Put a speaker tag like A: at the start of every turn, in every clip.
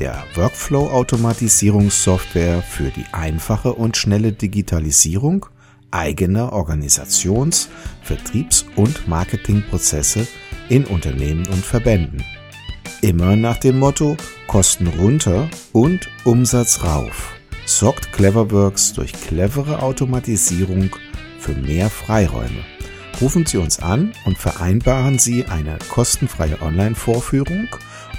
A: der Workflow-Automatisierungssoftware für die einfache und schnelle Digitalisierung eigener Organisations-, Vertriebs- und Marketingprozesse in Unternehmen und Verbänden. Immer nach dem Motto Kosten runter und Umsatz rauf sorgt Cleverworks durch clevere Automatisierung für mehr Freiräume. Rufen Sie uns an und vereinbaren Sie eine kostenfreie Online-Vorführung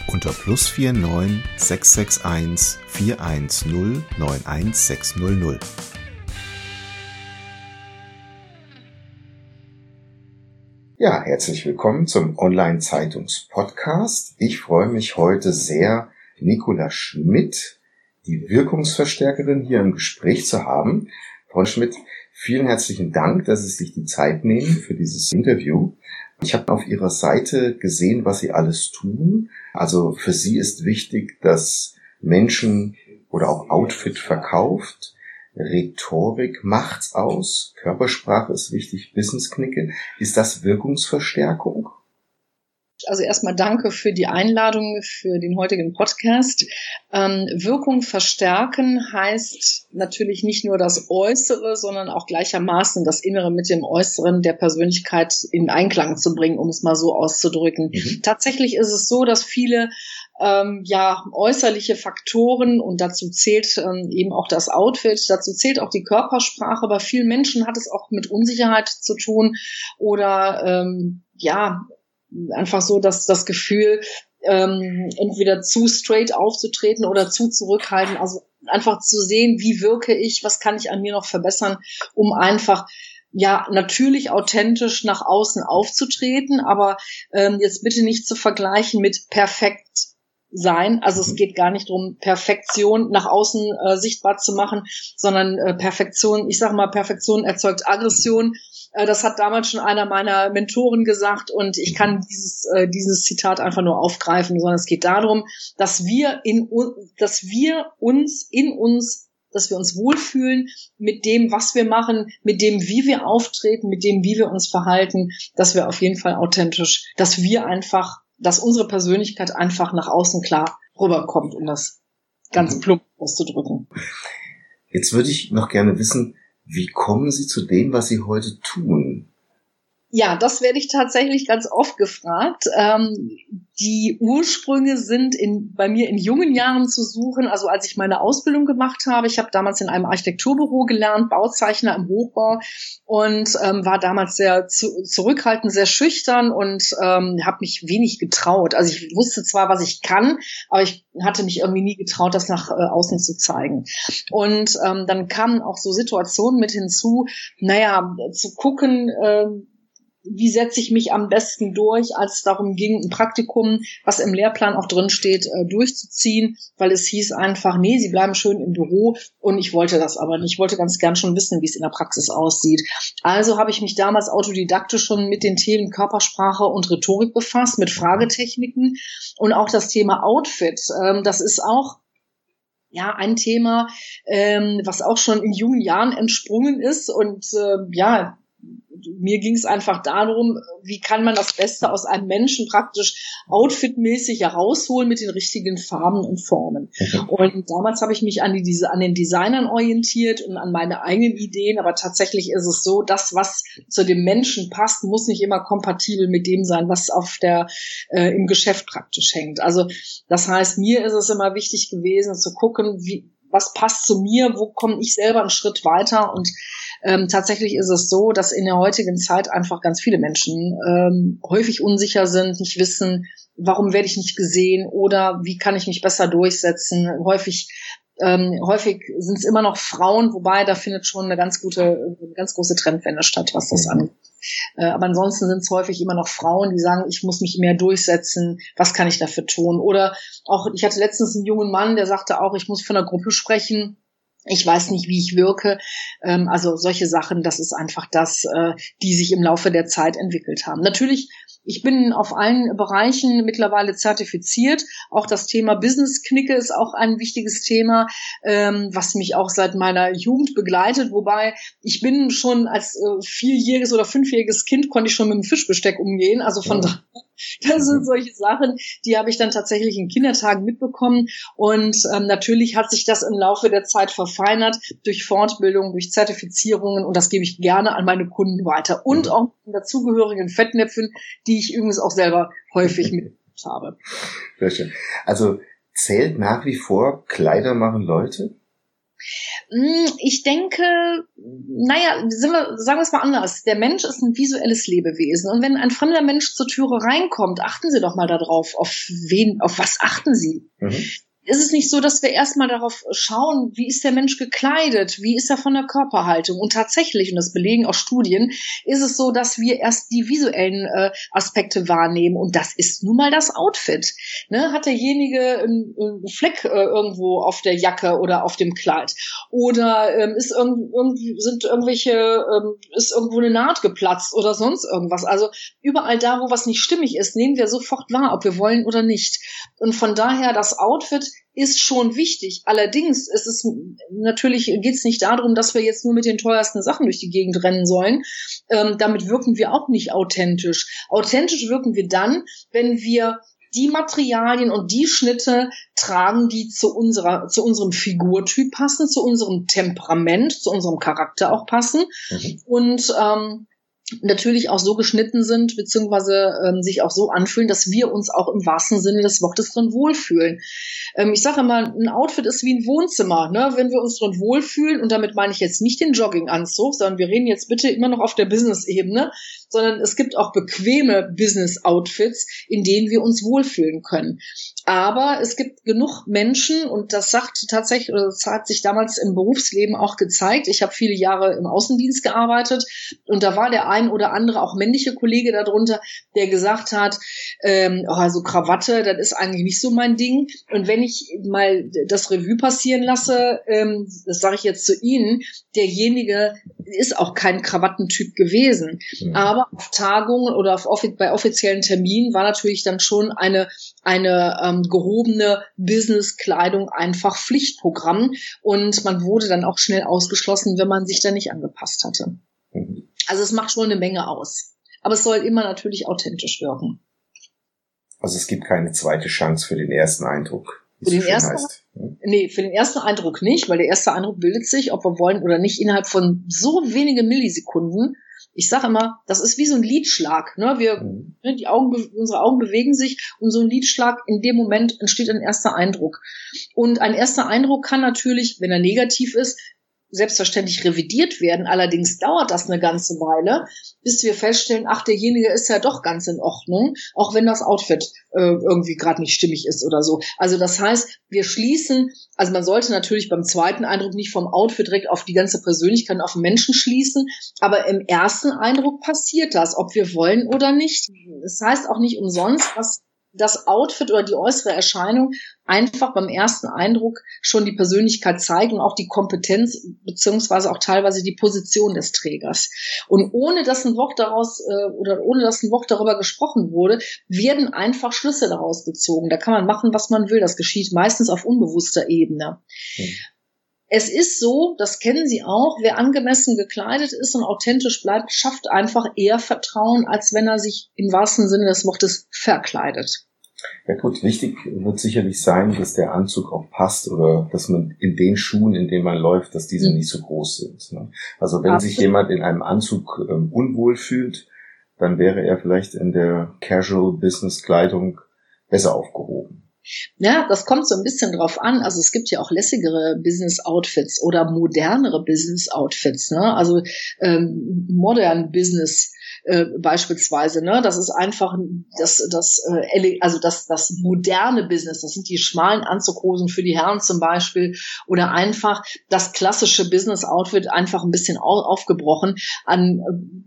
A: unter plus 49 661 410 91600. Ja, herzlich willkommen zum Online-Zeitungs-Podcast. Ich freue mich heute sehr, Nicola Schmidt, die Wirkungsverstärkerin, hier im Gespräch zu haben. Frau Schmidt, vielen herzlichen Dank, dass Sie sich die Zeit nehmen für dieses Interview. Ich habe auf Ihrer Seite gesehen, was Sie alles tun. Also für Sie ist wichtig, dass Menschen oder auch Outfit verkauft. Rhetorik macht's aus. Körpersprache ist wichtig. Businessknicke. Ist das Wirkungsverstärkung?
B: Also erstmal danke für die Einladung für den heutigen Podcast. Ähm, Wirkung verstärken heißt natürlich nicht nur das Äußere, sondern auch gleichermaßen das Innere mit dem Äußeren der Persönlichkeit in Einklang zu bringen, um es mal so auszudrücken. Mhm. Tatsächlich ist es so, dass viele ähm, ja äußerliche Faktoren und dazu zählt ähm, eben auch das Outfit, dazu zählt auch die Körpersprache. Bei vielen Menschen hat es auch mit Unsicherheit zu tun oder ähm, ja einfach so, dass das Gefühl, ähm, entweder zu straight aufzutreten oder zu zurückhalten. Also einfach zu sehen, wie wirke ich, was kann ich an mir noch verbessern, um einfach ja natürlich authentisch nach außen aufzutreten, aber ähm, jetzt bitte nicht zu vergleichen mit perfekt sein. Also es mhm. geht gar nicht darum, Perfektion nach außen äh, sichtbar zu machen, sondern äh, Perfektion, ich sage mal, Perfektion erzeugt Aggression. Äh, das hat damals schon einer meiner Mentoren gesagt und ich kann dieses, äh, dieses Zitat einfach nur aufgreifen, sondern es geht darum, dass wir in dass wir uns in uns dass wir uns wohlfühlen mit dem, was wir machen, mit dem, wie wir auftreten, mit dem, wie wir uns verhalten, dass wir auf jeden Fall authentisch, dass wir einfach dass unsere Persönlichkeit einfach nach außen klar rüberkommt, um das ganz mhm. plump auszudrücken.
A: Jetzt würde ich noch gerne wissen, wie kommen Sie zu dem, was Sie heute tun?
B: Ja, das werde ich tatsächlich ganz oft gefragt. Ähm, die Ursprünge sind in, bei mir in jungen Jahren zu suchen. Also als ich meine Ausbildung gemacht habe, ich habe damals in einem Architekturbüro gelernt, Bauzeichner im Hochbau und ähm, war damals sehr zu, zurückhaltend, sehr schüchtern und ähm, habe mich wenig getraut. Also ich wusste zwar, was ich kann, aber ich hatte mich irgendwie nie getraut, das nach äh, außen zu zeigen. Und ähm, dann kamen auch so Situationen mit hinzu, naja, zu gucken, äh, wie setze ich mich am besten durch, als es darum ging, ein Praktikum, was im Lehrplan auch drin steht, äh, durchzuziehen, weil es hieß einfach, nee, sie bleiben schön im Büro und ich wollte das aber nicht. Ich wollte ganz gern schon wissen, wie es in der Praxis aussieht. Also habe ich mich damals autodidaktisch schon mit den Themen Körpersprache und Rhetorik befasst, mit Fragetechniken und auch das Thema Outfit. Ähm, das ist auch ja, ein Thema, ähm, was auch schon in jungen Jahren entsprungen ist und äh, ja, mir ging es einfach darum, wie kann man das Beste aus einem Menschen praktisch outfitmäßig herausholen mit den richtigen Farben und Formen. Und damals habe ich mich an, die, diese, an den Designern orientiert und an meine eigenen Ideen, aber tatsächlich ist es so, das, was zu dem Menschen passt, muss nicht immer kompatibel mit dem sein, was auf der äh, im Geschäft praktisch hängt. Also das heißt, mir ist es immer wichtig gewesen zu gucken, wie was passt zu mir, wo komme ich selber einen Schritt weiter und ähm, tatsächlich ist es so, dass in der heutigen Zeit einfach ganz viele Menschen ähm, häufig unsicher sind, nicht wissen, warum werde ich nicht gesehen oder wie kann ich mich besser durchsetzen. Häufig Ähm, häufig sind es immer noch Frauen, wobei da findet schon eine ganz gute, eine ganz große Trendwende statt, was das angeht. Äh, aber ansonsten sind es häufig immer noch Frauen, die sagen, ich muss mich mehr durchsetzen, was kann ich dafür tun? Oder auch, ich hatte letztens einen jungen Mann, der sagte auch, ich muss von einer Gruppe sprechen, ich weiß nicht, wie ich wirke. Ähm, also solche Sachen, das ist einfach das, äh, die sich im Laufe der Zeit entwickelt haben. Natürlich ich bin auf allen Bereichen mittlerweile zertifiziert. Auch das Thema Business-Knicke ist auch ein wichtiges Thema, ähm, was mich auch seit meiner Jugend begleitet. Wobei ich bin schon als äh, vierjähriges oder fünfjähriges Kind konnte ich schon mit dem Fischbesteck umgehen. Also von ja. daher das sind solche Sachen, die habe ich dann tatsächlich in Kindertagen mitbekommen. Und ähm, natürlich hat sich das im Laufe der Zeit verfeinert durch Fortbildung, durch Zertifizierungen und das gebe ich gerne an meine Kunden weiter. Und mhm. auch in dazugehörigen Fettnäpfen, die ich übrigens auch selber häufig mit habe.
A: Sehr schön. Also zählt nach wie vor Kleider machen Leute?
B: Hm, ich denke, naja, sind wir, sagen wir es mal anders. Der Mensch ist ein visuelles Lebewesen. Und wenn ein fremder Mensch zur Türe reinkommt, achten Sie doch mal darauf, auf wen, auf was achten Sie? Mhm ist es nicht so, dass wir erstmal darauf schauen, wie ist der Mensch gekleidet, wie ist er von der Körperhaltung? Und tatsächlich, und das belegen auch Studien, ist es so, dass wir erst die visuellen äh, Aspekte wahrnehmen. Und das ist nun mal das Outfit. Ne? Hat derjenige einen, einen Fleck äh, irgendwo auf der Jacke oder auf dem Kleid? Oder ähm, ist irgend, irgendwie, sind irgendwelche, ähm, ist irgendwo eine Naht geplatzt oder sonst irgendwas? Also überall da, wo was nicht stimmig ist, nehmen wir sofort wahr, ob wir wollen oder nicht. Und von daher das Outfit ist schon wichtig. Allerdings ist es natürlich geht es nicht darum, dass wir jetzt nur mit den teuersten Sachen durch die Gegend rennen sollen. Ähm, damit wirken wir auch nicht authentisch. Authentisch wirken wir dann, wenn wir die Materialien und die Schnitte tragen, die zu unserer, zu unserem Figurtyp passen, zu unserem Temperament, zu unserem Charakter auch passen. Mhm. Und ähm, natürlich auch so geschnitten sind, beziehungsweise ähm, sich auch so anfühlen, dass wir uns auch im wahrsten Sinne des Wortes drin wohlfühlen. Ähm, ich sage immer, ein Outfit ist wie ein Wohnzimmer. Ne? Wenn wir uns drin wohlfühlen, und damit meine ich jetzt nicht den Jogginganzug, sondern wir reden jetzt bitte immer noch auf der Business-Ebene, sondern es gibt auch bequeme Business-Outfits, in denen wir uns wohlfühlen können. Aber es gibt genug Menschen, und das sagt tatsächlich, oder das hat sich damals im Berufsleben auch gezeigt. Ich habe viele Jahre im Außendienst gearbeitet und da war der ein oder andere, auch männliche Kollege darunter, der gesagt hat, ähm, oh, also Krawatte, das ist eigentlich nicht so mein Ding. Und wenn ich mal das Revue passieren lasse, ähm, das sage ich jetzt zu Ihnen, derjenige ist auch kein Krawattentyp gewesen. Mhm. Aber auf Tagungen oder auf bei offiziellen Terminen war natürlich dann schon eine, eine ähm, gehobene Business-Kleidung einfach Pflichtprogramm. Und man wurde dann auch schnell ausgeschlossen, wenn man sich da nicht angepasst hatte. Mhm. Also es macht schon eine Menge aus. Aber es soll immer natürlich authentisch wirken.
A: Also es gibt keine zweite Chance für den ersten Eindruck.
B: Für den ersten, heißt. Nee, für den ersten Eindruck nicht, weil der erste Eindruck bildet sich, ob wir wollen oder nicht, innerhalb von so wenige Millisekunden. Ich sage immer, das ist wie so ein Liedschlag. Ne? Wir, mhm. die Augen, unsere Augen bewegen sich und so ein Liedschlag in dem Moment entsteht ein erster Eindruck. Und ein erster Eindruck kann natürlich, wenn er negativ ist, selbstverständlich revidiert werden. Allerdings dauert das eine ganze Weile, bis wir feststellen, ach, derjenige ist ja doch ganz in Ordnung, auch wenn das Outfit äh, irgendwie gerade nicht stimmig ist oder so. Also das heißt, wir schließen, also man sollte natürlich beim zweiten Eindruck nicht vom Outfit direkt auf die ganze Persönlichkeit, auf den Menschen schließen, aber im ersten Eindruck passiert das, ob wir wollen oder nicht. Das heißt auch nicht umsonst, dass das Outfit oder die äußere Erscheinung einfach beim ersten Eindruck schon die Persönlichkeit zeigen und auch die Kompetenz beziehungsweise auch teilweise die Position des Trägers. Und ohne dass ein Wort daraus äh, oder ohne dass ein Wort darüber gesprochen wurde, werden einfach Schlüsse daraus gezogen. Da kann man machen, was man will. Das geschieht meistens auf unbewusster Ebene. Mhm. Es ist so, das kennen Sie auch, wer angemessen gekleidet ist und authentisch bleibt, schafft einfach eher Vertrauen, als wenn er sich im wahrsten Sinne des Wortes verkleidet.
A: Ja gut, wichtig wird sicherlich sein, dass der Anzug auch passt oder dass man in den Schuhen, in denen man läuft, dass diese mhm. nicht so groß sind. Ne? Also wenn Absolut. sich jemand in einem Anzug ähm, unwohl fühlt, dann wäre er vielleicht in der Casual Business Kleidung besser aufgehoben.
B: Ja, das kommt so ein bisschen drauf an. Also es gibt ja auch lässigere Business-Outfits oder modernere Business-Outfits. Ne? Also ähm, modern Business äh, beispielsweise. Ne? Das ist einfach das, das, äh, also das, das moderne Business. Das sind die schmalen Anzughosen für die Herren zum Beispiel oder einfach das klassische Business-Outfit einfach ein bisschen au aufgebrochen, an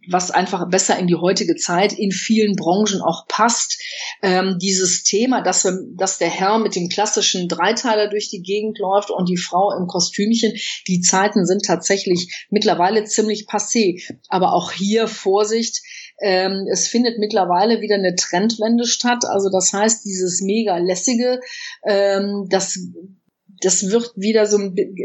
B: was einfach besser in die heutige Zeit in vielen Branchen auch passt. Ähm, dieses Thema, dass, wir, dass der Herr mit dem klassischen Dreiteiler durch die Gegend läuft und die Frau im Kostümchen, die Zeiten sind tatsächlich mittlerweile ziemlich passé. Aber auch hier Vorsicht, ähm, es findet mittlerweile wieder eine Trendwende statt. Also das heißt, dieses mega lässige, ähm, das das wird wieder so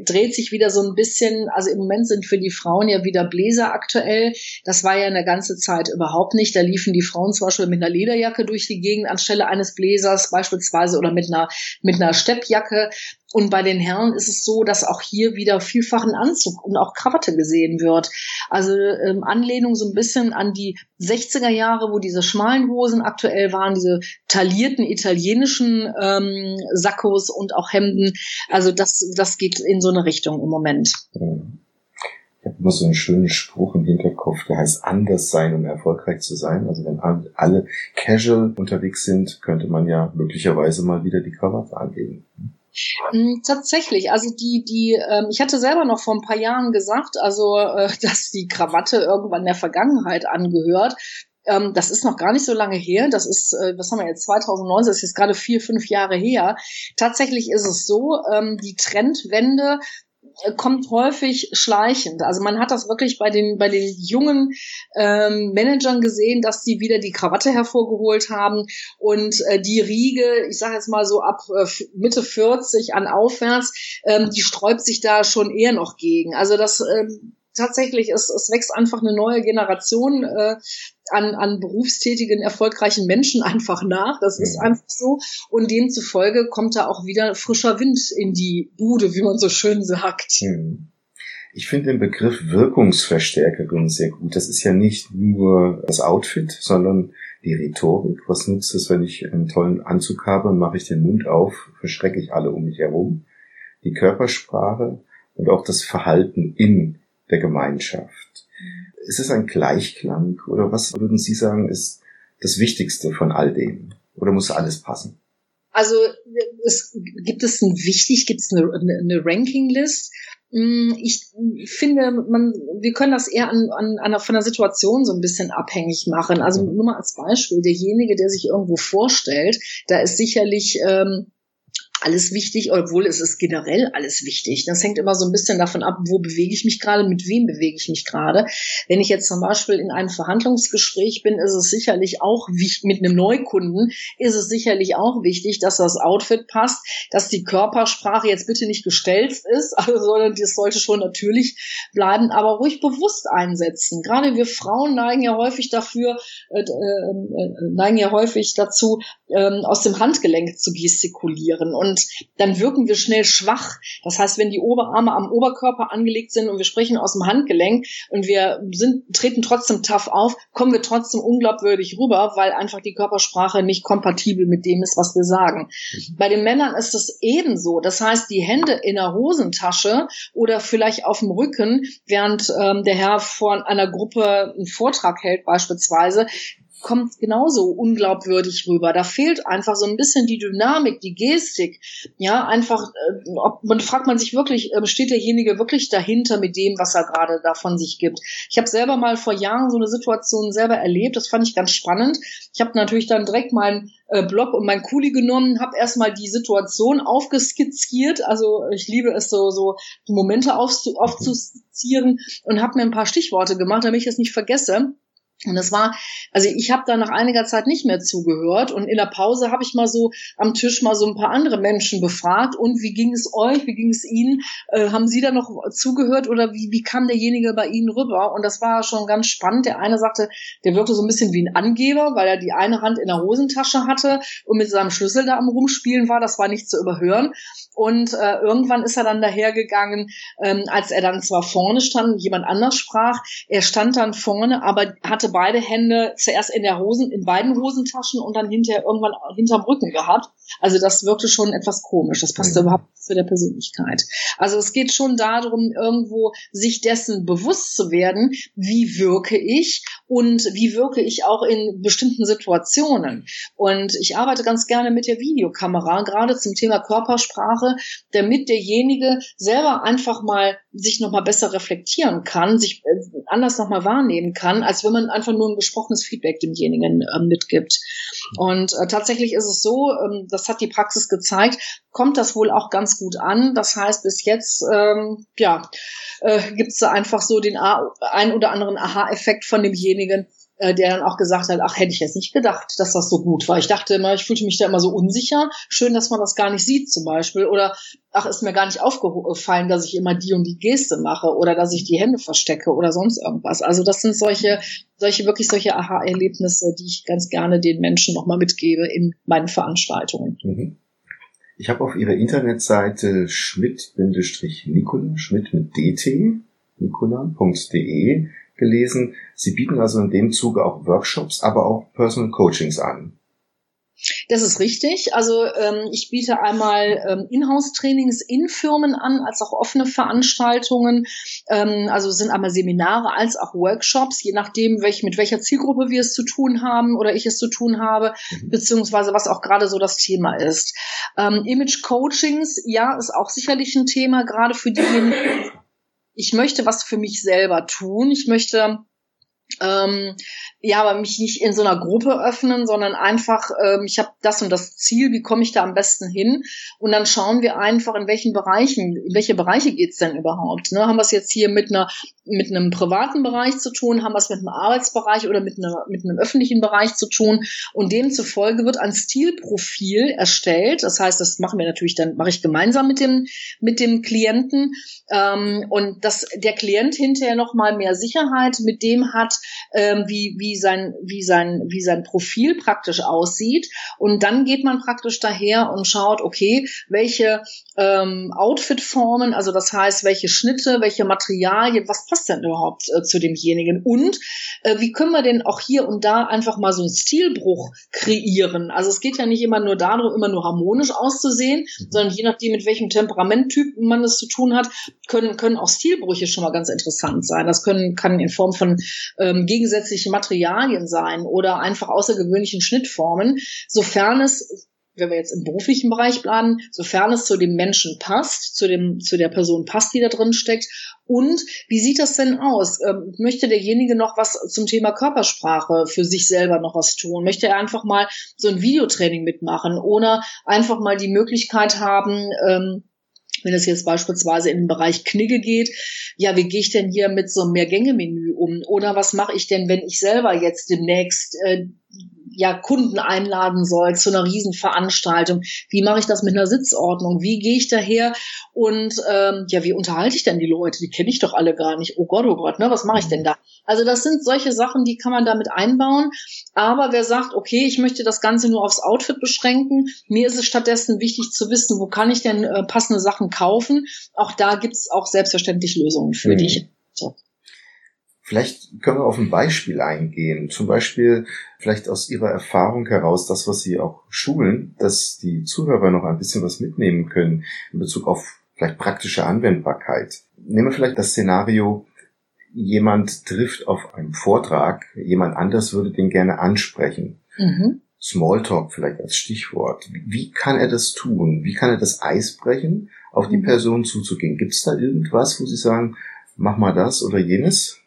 B: dreht sich wieder so ein bisschen, also im Moment sind für die Frauen ja wieder Bläser aktuell. Das war ja eine ganze Zeit überhaupt nicht. Da liefen die Frauen zum Beispiel mit einer Lederjacke durch die Gegend anstelle eines Bläsers beispielsweise oder mit einer, mit einer Steppjacke. Und bei den Herren ist es so, dass auch hier wieder vielfach ein Anzug und auch Krawatte gesehen wird. Also ähm, Anlehnung so ein bisschen an die 60er Jahre, wo diese schmalen Hosen aktuell waren, diese taillierten italienischen ähm, Sakkos und auch Hemden. Also das, das geht in so eine Richtung im Moment.
A: Ich habe immer so einen schönen Spruch im Hinterkopf, der heißt anders sein, um erfolgreich zu sein. Also wenn alle casual unterwegs sind, könnte man ja möglicherweise mal wieder die Krawatte anlegen.
B: Mm, tatsächlich, also die, die, ähm, ich hatte selber noch vor ein paar Jahren gesagt, also äh, dass die Krawatte irgendwann der Vergangenheit angehört. Ähm, das ist noch gar nicht so lange her. Das ist, äh, was haben wir jetzt, 2019, das ist jetzt gerade vier, fünf Jahre her. Tatsächlich ist es so, ähm, die Trendwende kommt häufig schleichend. Also man hat das wirklich bei den bei den jungen ähm, Managern gesehen, dass die wieder die Krawatte hervorgeholt haben und äh, die Riege, ich sage jetzt mal so ab äh, Mitte 40 an aufwärts, ähm, die sträubt sich da schon eher noch gegen. Also das ähm, tatsächlich, es, es wächst einfach eine neue Generation äh, an, an berufstätigen, erfolgreichen Menschen einfach nach. Das ist einfach so. Und demzufolge kommt da auch wieder frischer Wind in die Bude, wie man so schön sagt.
A: Hm. Ich finde den Begriff Wirkungsverstärkerin sehr gut. Das ist ja nicht nur das Outfit, sondern die Rhetorik. Was nutzt es, wenn ich einen tollen Anzug habe mache ich den Mund auf, verschrecke ich alle um mich herum. Die Körpersprache und auch das Verhalten in der Gemeinschaft. Ist es ein Gleichklang oder was würden Sie sagen ist das Wichtigste von all dem? Oder muss alles passen?
B: Also es gibt es ein wichtig, gibt es eine, eine Ranking-List. Hm, ich finde, man, wir können das eher an, an, an von der Situation so ein bisschen abhängig machen. Also nur mal als Beispiel, derjenige, der sich irgendwo vorstellt, da ist sicherlich ähm, alles wichtig, obwohl es ist generell alles wichtig. Das hängt immer so ein bisschen davon ab, wo bewege ich mich gerade, mit wem bewege ich mich gerade. Wenn ich jetzt zum Beispiel in einem Verhandlungsgespräch bin, ist es sicherlich auch wichtig, mit einem Neukunden ist es sicherlich auch wichtig, dass das Outfit passt, dass die Körpersprache jetzt bitte nicht gestellt ist, also, sondern das sollte schon natürlich bleiben, aber ruhig bewusst einsetzen. Gerade wir Frauen neigen ja häufig dafür, äh, äh, äh neigen ja häufig dazu, äh, aus dem Handgelenk zu gestikulieren und und dann wirken wir schnell schwach. Das heißt, wenn die Oberarme am Oberkörper angelegt sind und wir sprechen aus dem Handgelenk und wir sind, treten trotzdem tough auf, kommen wir trotzdem unglaubwürdig rüber, weil einfach die Körpersprache nicht kompatibel mit dem ist, was wir sagen. Bei den Männern ist es ebenso. Das heißt, die Hände in der Hosentasche oder vielleicht auf dem Rücken, während ähm, der Herr vor einer Gruppe einen Vortrag hält beispielsweise, kommt genauso unglaubwürdig rüber. Da fehlt einfach so ein bisschen die Dynamik, die Gestik. Ja, einfach, äh, ob, man fragt man sich wirklich, äh, steht derjenige wirklich dahinter mit dem, was er gerade davon sich gibt. Ich habe selber mal vor Jahren so eine Situation selber erlebt, das fand ich ganz spannend. Ich habe natürlich dann direkt meinen äh, Blog und mein Kuli genommen, habe erstmal die Situation aufgeskizziert. Also ich liebe es so, so Momente aufzuskizzieren und habe mir ein paar Stichworte gemacht, damit ich es nicht vergesse. Und es war, also ich habe da nach einiger Zeit nicht mehr zugehört und in der Pause habe ich mal so am Tisch mal so ein paar andere Menschen befragt und wie ging es euch, wie ging es Ihnen, äh, haben Sie da noch zugehört oder wie, wie kam derjenige bei Ihnen rüber? Und das war schon ganz spannend. Der eine sagte, der wirkte so ein bisschen wie ein Angeber, weil er die eine Hand in der Hosentasche hatte und mit seinem Schlüssel da am rumspielen war. Das war nicht zu überhören. Und äh, irgendwann ist er dann dahergegangen, ähm, als er dann zwar vorne stand jemand anders sprach, er stand dann vorne, aber hatte hatte beide Hände zuerst in der Hosen, in beiden Hosentaschen und dann hinterher irgendwann hinterm Rücken gehabt. Also das wirkte schon etwas komisch. Das passte mhm. überhaupt nicht zu der Persönlichkeit. Also es geht schon darum, irgendwo sich dessen bewusst zu werden, wie wirke ich und wie wirke ich auch in bestimmten Situationen. Und ich arbeite ganz gerne mit der Videokamera, gerade zum Thema Körpersprache, damit derjenige selber einfach mal sich nochmal besser reflektieren kann, sich äh, anders nochmal wahrnehmen kann, als wenn man einfach nur ein gesprochenes Feedback demjenigen äh, mitgibt. Und äh, tatsächlich ist es so, ähm, das hat die Praxis gezeigt, kommt das wohl auch ganz gut an. Das heißt, bis jetzt ähm, ja, äh, gibt es da einfach so den ein oder anderen Aha-Effekt von demjenigen, äh, der dann auch gesagt hat, ach, hätte ich jetzt nicht gedacht, dass das so gut war. Ich dachte immer, ich fühlte mich da immer so unsicher. Schön, dass man das gar nicht sieht zum Beispiel. Oder, ach, ist mir gar nicht aufgefallen, dass ich immer die und die Geste mache oder dass ich die Hände verstecke oder sonst irgendwas. Also das sind solche, solche, wirklich solche Aha-Erlebnisse, die ich ganz gerne den Menschen nochmal mitgebe in meinen Veranstaltungen. Mhm.
A: Ich habe auf Ihrer Internetseite schmidt-nicola, schmidt mit dt, nicola.de gelesen. Sie bieten also in dem Zuge auch Workshops, aber auch Personal Coachings an.
B: Das ist richtig. Also ähm, ich biete einmal ähm, Inhouse-Trainings in Firmen an, als auch offene Veranstaltungen. Ähm, also sind einmal Seminare als auch Workshops, je nachdem, welch, mit welcher Zielgruppe wir es zu tun haben oder ich es zu tun habe, mhm. beziehungsweise was auch gerade so das Thema ist. Ähm, Image-Coachings, ja, ist auch sicherlich ein Thema, gerade für diejenigen, ich möchte was für mich selber tun. Ich möchte ähm, ja, aber mich nicht in so einer Gruppe öffnen, sondern einfach, ähm, ich habe das und das Ziel, wie komme ich da am besten hin? Und dann schauen wir einfach, in welchen Bereichen, in welche Bereiche geht's denn überhaupt? Ne? Haben wir es jetzt hier mit einer mit einem privaten Bereich zu tun, haben wir es mit einem Arbeitsbereich oder mit, einer, mit einem öffentlichen Bereich zu tun. Und demzufolge wird ein Stilprofil erstellt. Das heißt, das machen wir natürlich dann, mache ich gemeinsam mit dem, mit dem Klienten. Ähm, und dass der Klient hinterher nochmal mehr Sicherheit mit dem hat, ähm, wie, wie, sein, wie, sein, wie sein Profil praktisch aussieht. Und dann geht man praktisch daher und schaut, okay, welche ähm, Outfitformen, also das heißt, welche Schnitte, welche Materialien, was passt denn überhaupt äh, zu demjenigen? Und äh, wie können wir denn auch hier und da einfach mal so einen Stilbruch kreieren? Also es geht ja nicht immer nur darum, immer nur harmonisch auszusehen, sondern je nachdem, mit welchem Temperamenttyp man es zu tun hat, können, können auch Stilbrüche schon mal ganz interessant sein. Das können, kann in Form von ähm, gegensätzlichen Materialien sein oder einfach außergewöhnlichen Schnittformen, sofern es wenn wir jetzt im beruflichen Bereich bleiben, sofern es zu dem Menschen passt, zu dem, zu der Person passt, die da drin steckt. Und wie sieht das denn aus? Ähm, möchte derjenige noch was zum Thema Körpersprache für sich selber noch was tun? Möchte er einfach mal so ein Videotraining mitmachen oder einfach mal die Möglichkeit haben, ähm, wenn es jetzt beispielsweise in den Bereich Knigge geht, ja, wie gehe ich denn hier mit so einem Mehrgänge-Menü um? Oder was mache ich denn, wenn ich selber jetzt demnächst äh, ja Kunden einladen soll zu einer Riesenveranstaltung. Wie mache ich das mit einer Sitzordnung? Wie gehe ich daher und ähm, ja, wie unterhalte ich denn die Leute? Die kenne ich doch alle gar nicht. Oh Gott, oh Gott, ne? Was mache ich denn da? Also das sind solche Sachen, die kann man damit einbauen. Aber wer sagt, okay, ich möchte das Ganze nur aufs Outfit beschränken, mir ist es stattdessen wichtig zu wissen, wo kann ich denn äh, passende Sachen kaufen? Auch da gibt es auch selbstverständlich Lösungen für mhm. dich. So.
A: Vielleicht können wir auf ein Beispiel eingehen. Zum Beispiel vielleicht aus Ihrer Erfahrung heraus, das, was Sie auch schulen, dass die Zuhörer noch ein bisschen was mitnehmen können in Bezug auf vielleicht praktische Anwendbarkeit. Nehmen wir vielleicht das Szenario, jemand trifft auf einem Vortrag, jemand anders würde den gerne ansprechen. Mhm. Smalltalk vielleicht als Stichwort. Wie kann er das tun? Wie kann er das Eis brechen, auf die mhm. Person zuzugehen? Gibt es da irgendwas, wo Sie sagen, mach mal das oder jenes?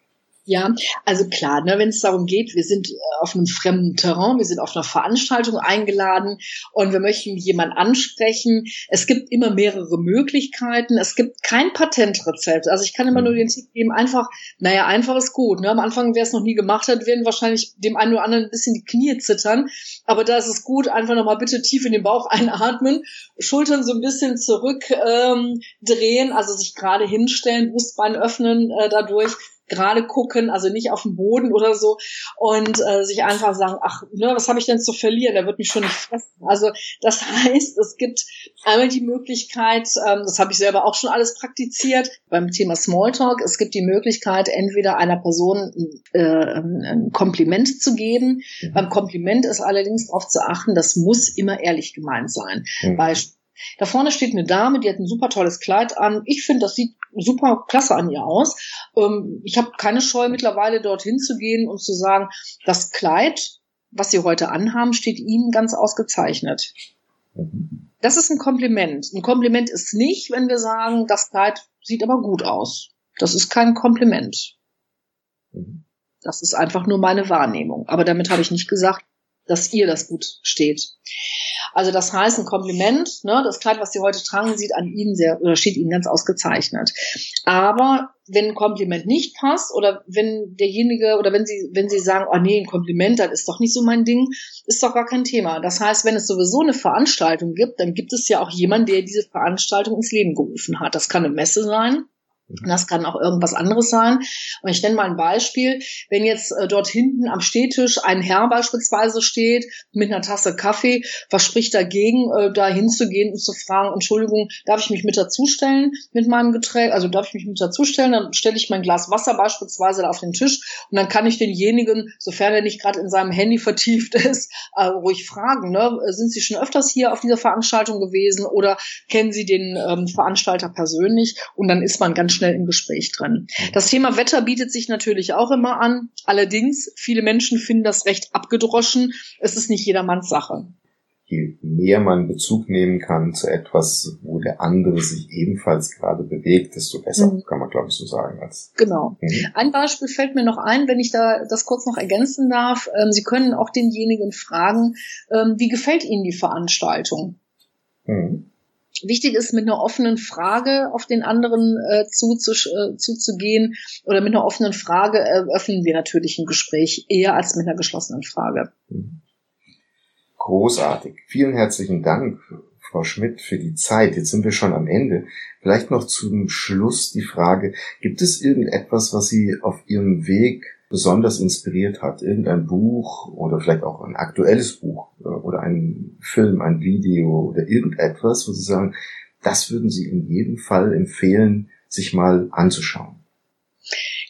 B: Ja, also klar, ne, wenn es darum geht, wir sind äh, auf einem fremden Terrain, wir sind auf einer Veranstaltung eingeladen und wir möchten jemanden ansprechen. Es gibt immer mehrere Möglichkeiten. Es gibt kein Patentrezept. Also ich kann immer nur mhm. den Tipp geben, einfach, naja, einfach ist gut. Ne? Am Anfang, wer es noch nie gemacht hat, werden wahrscheinlich dem einen oder anderen ein bisschen die Knie zittern. Aber da ist es gut, einfach nochmal bitte tief in den Bauch einatmen, Schultern so ein bisschen zurück ähm, drehen, also sich gerade hinstellen, Brustbein öffnen äh, dadurch gerade gucken, also nicht auf dem Boden oder so und äh, sich einfach sagen, ach, ne, was habe ich denn zu verlieren? Der wird mich schon nicht fressen. Also das heißt, es gibt einmal die Möglichkeit, ähm, das habe ich selber auch schon alles praktiziert beim Thema Smalltalk. Es gibt die Möglichkeit, entweder einer Person äh, ein Kompliment zu geben. Mhm. Beim Kompliment ist allerdings darauf zu achten, das muss immer ehrlich gemeint sein. Mhm. Beispiel da vorne steht eine Dame, die hat ein super tolles Kleid an. Ich finde, das sieht super klasse an ihr aus. Ähm, ich habe keine Scheu mittlerweile dorthin zu gehen und zu sagen, das Kleid, was Sie heute anhaben, steht Ihnen ganz ausgezeichnet. Das ist ein Kompliment. Ein Kompliment ist nicht, wenn wir sagen, das Kleid sieht aber gut aus. Das ist kein Kompliment. Das ist einfach nur meine Wahrnehmung. Aber damit habe ich nicht gesagt, dass ihr das gut steht. Also das heißt, ein Kompliment, ne, das Kleid, was Sie heute tragen, sieht an Ihnen sehr oder steht Ihnen ganz ausgezeichnet. Aber wenn ein Kompliment nicht passt oder wenn derjenige oder wenn Sie, wenn Sie sagen, oh nee, ein Kompliment, das ist doch nicht so mein Ding, ist doch gar kein Thema. Das heißt, wenn es sowieso eine Veranstaltung gibt, dann gibt es ja auch jemanden, der diese Veranstaltung ins Leben gerufen hat. Das kann eine Messe sein, das kann auch irgendwas anderes sein. Und ich nenne mal ein Beispiel. Wenn jetzt äh, dort hinten am Stehtisch ein Herr beispielsweise steht mit einer Tasse Kaffee, was spricht dagegen, äh, da hinzugehen und zu fragen, Entschuldigung, darf ich mich mit dazustellen mit meinem Getränk? Also darf ich mich mit dazustellen? Dann stelle ich mein Glas Wasser beispielsweise auf den Tisch und dann kann ich denjenigen, sofern er nicht gerade in seinem Handy vertieft ist, äh, ruhig fragen, ne? sind Sie schon öfters hier auf dieser Veranstaltung gewesen oder kennen Sie den ähm, Veranstalter persönlich? Und dann ist man ganz schnell im Gespräch drin. Das Thema Wetter bietet sich natürlich auch immer an. Allerdings, viele Menschen finden das recht abgedroschen. Es ist nicht jedermanns Sache.
A: Je mehr man Bezug nehmen kann zu etwas, wo der andere sich ebenfalls gerade bewegt, desto besser, mhm. kann man glaube ich so sagen. Als
B: genau. Mhm. Ein Beispiel fällt mir noch ein, wenn ich da das kurz noch ergänzen darf. Ähm, Sie können auch denjenigen fragen, ähm, wie gefällt Ihnen die Veranstaltung? Mhm. Wichtig ist, mit einer offenen Frage auf den anderen äh, zuzugehen zu, oder mit einer offenen Frage öffnen wir natürlich ein Gespräch eher als mit einer geschlossenen Frage.
A: Großartig. Vielen herzlichen Dank, Frau Schmidt, für die Zeit. Jetzt sind wir schon am Ende. Vielleicht noch zum Schluss die Frage, gibt es irgendetwas, was Sie auf Ihrem Weg besonders inspiriert hat? Irgendein Buch oder vielleicht auch ein aktuelles Buch äh, oder ein Film, ein Video oder irgendetwas, wo Sie sagen, das würden Sie in jedem Fall empfehlen, sich mal anzuschauen?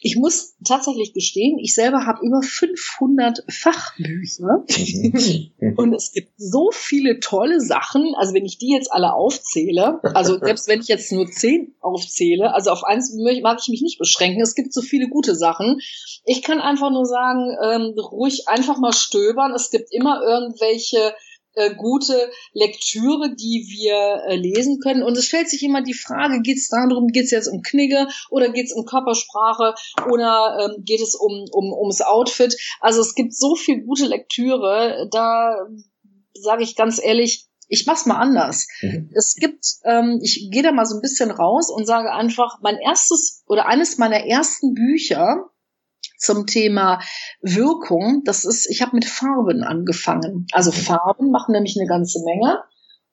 B: Ich muss tatsächlich gestehen, ich selber habe über 500 Fachbücher mhm. und es gibt so viele tolle Sachen. Also wenn ich die jetzt alle aufzähle, also selbst wenn ich jetzt nur zehn aufzähle, also auf eins mag ich mich nicht beschränken. Es gibt so viele gute Sachen. Ich kann einfach nur sagen, ähm, ruhig einfach mal stöbern. Es gibt immer irgendwelche äh, gute Lektüre, die wir äh, lesen können. Und es stellt sich immer die Frage, geht es darum, geht es jetzt um Knigge oder geht es um Körpersprache oder ähm, geht es um, um ums Outfit? Also es gibt so viel gute Lektüre, da sage ich ganz ehrlich, ich mach's mal anders. Mhm. Es gibt, ähm, ich gehe da mal so ein bisschen raus und sage einfach, mein erstes oder eines meiner ersten Bücher zum Thema Wirkung. Das ist, ich habe mit Farben angefangen. Also Farben machen nämlich eine ganze Menge.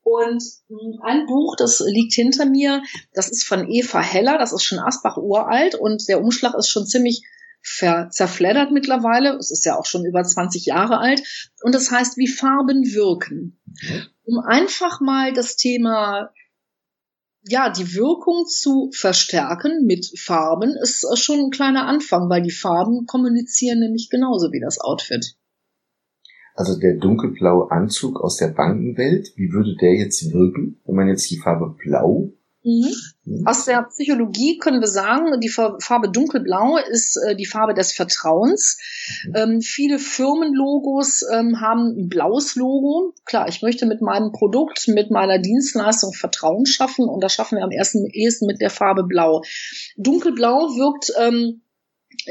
B: Und hm, ein Buch, das liegt hinter mir, das ist von Eva Heller, das ist schon Asbach uralt und der Umschlag ist schon ziemlich zerfleddert mittlerweile. Es ist ja auch schon über 20 Jahre alt. Und das heißt, wie Farben wirken. Mhm. Um einfach mal das Thema ja, die Wirkung zu verstärken mit Farben ist schon ein kleiner Anfang, weil die Farben kommunizieren nämlich genauso wie das Outfit.
A: Also der dunkelblaue Anzug aus der Bankenwelt, wie würde der jetzt wirken, wenn man jetzt die Farbe blau
B: Mhm. mhm. Aus der Psychologie können wir sagen, die Farbe dunkelblau ist äh, die Farbe des Vertrauens. Mhm. Ähm, viele Firmenlogos ähm, haben ein blaues Logo. Klar, ich möchte mit meinem Produkt, mit meiner Dienstleistung Vertrauen schaffen und das schaffen wir am ersten, ehesten mit der Farbe blau. Dunkelblau wirkt ähm,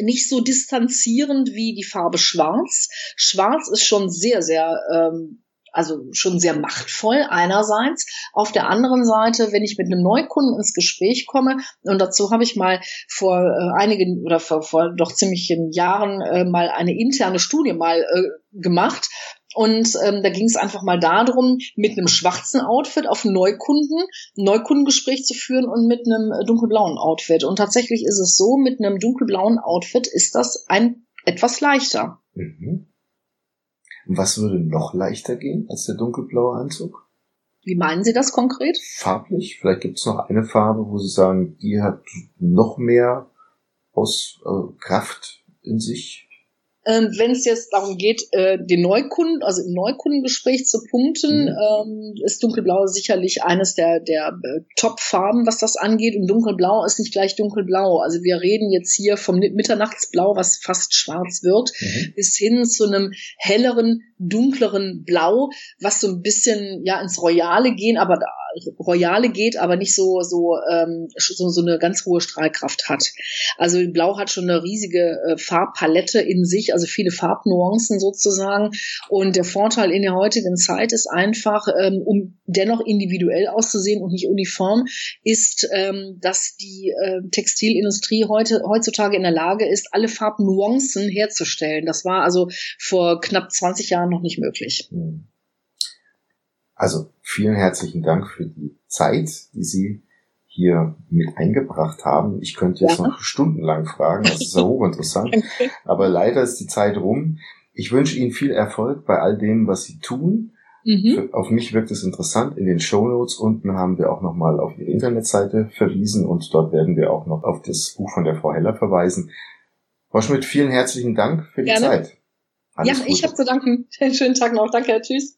B: nicht so distanzierend wie die Farbe Schwarz. Schwarz ist schon sehr, sehr ähm, also schon sehr machtvoll einerseits. Auf der anderen Seite, wenn ich mit einem Neukunden ins Gespräch komme, und dazu habe ich mal vor äh, einigen oder vor, vor doch ziemlichen Jahren äh, mal eine interne Studie mal äh, gemacht. Und ähm, da ging es einfach mal darum, mit einem schwarzen Outfit auf Neukunden Neukundengespräch zu führen und mit einem dunkelblauen Outfit. Und tatsächlich ist es so, mit einem dunkelblauen Outfit ist das ein etwas leichter. Mhm.
A: Was würde noch leichter gehen als der dunkelblaue Anzug?
B: Wie meinen Sie das konkret?
A: Farblich? Vielleicht gibt es noch eine Farbe, wo Sie sagen, die hat noch mehr aus äh, Kraft in sich.
B: Ähm, Wenn es jetzt darum geht, äh, den Neukunden, also im Neukundengespräch zu punkten, mhm. ähm, ist dunkelblau sicherlich eines der, der äh, Top-Farben, was das angeht. Und dunkelblau ist nicht gleich dunkelblau. Also wir reden jetzt hier vom Mitternachtsblau, was fast schwarz wird, mhm. bis hin zu einem helleren, dunkleren Blau, was so ein bisschen ja ins Royale gehen, aber da Royale geht, aber nicht so so ähm, so, so eine ganz hohe Strahlkraft hat. Also Blau hat schon eine riesige äh, Farbpalette in sich, also viele Farbnuancen sozusagen. Und der Vorteil in der heutigen Zeit ist einfach, ähm, um dennoch individuell auszusehen und nicht uniform, ist, ähm, dass die äh, Textilindustrie heute heutzutage in der Lage ist, alle Farbnuancen herzustellen. Das war also vor knapp 20 Jahren noch nicht möglich. Hm.
A: Also vielen herzlichen Dank für die Zeit, die Sie hier mit eingebracht haben. Ich könnte jetzt ja. noch stundenlang fragen, das ist ja hochinteressant. Aber leider ist die Zeit rum. Ich wünsche Ihnen viel Erfolg bei all dem, was Sie tun. Mhm. Auf mich wirkt es interessant. In den Show Notes unten haben wir auch nochmal auf Ihre Internetseite verwiesen und dort werden wir auch noch auf das Buch von der Frau Heller verweisen. Frau Schmidt, vielen herzlichen Dank für die Gerne. Zeit.
B: Alles ja, Gute. ich habe zu danken. Schönen Tag noch. Danke. Tschüss.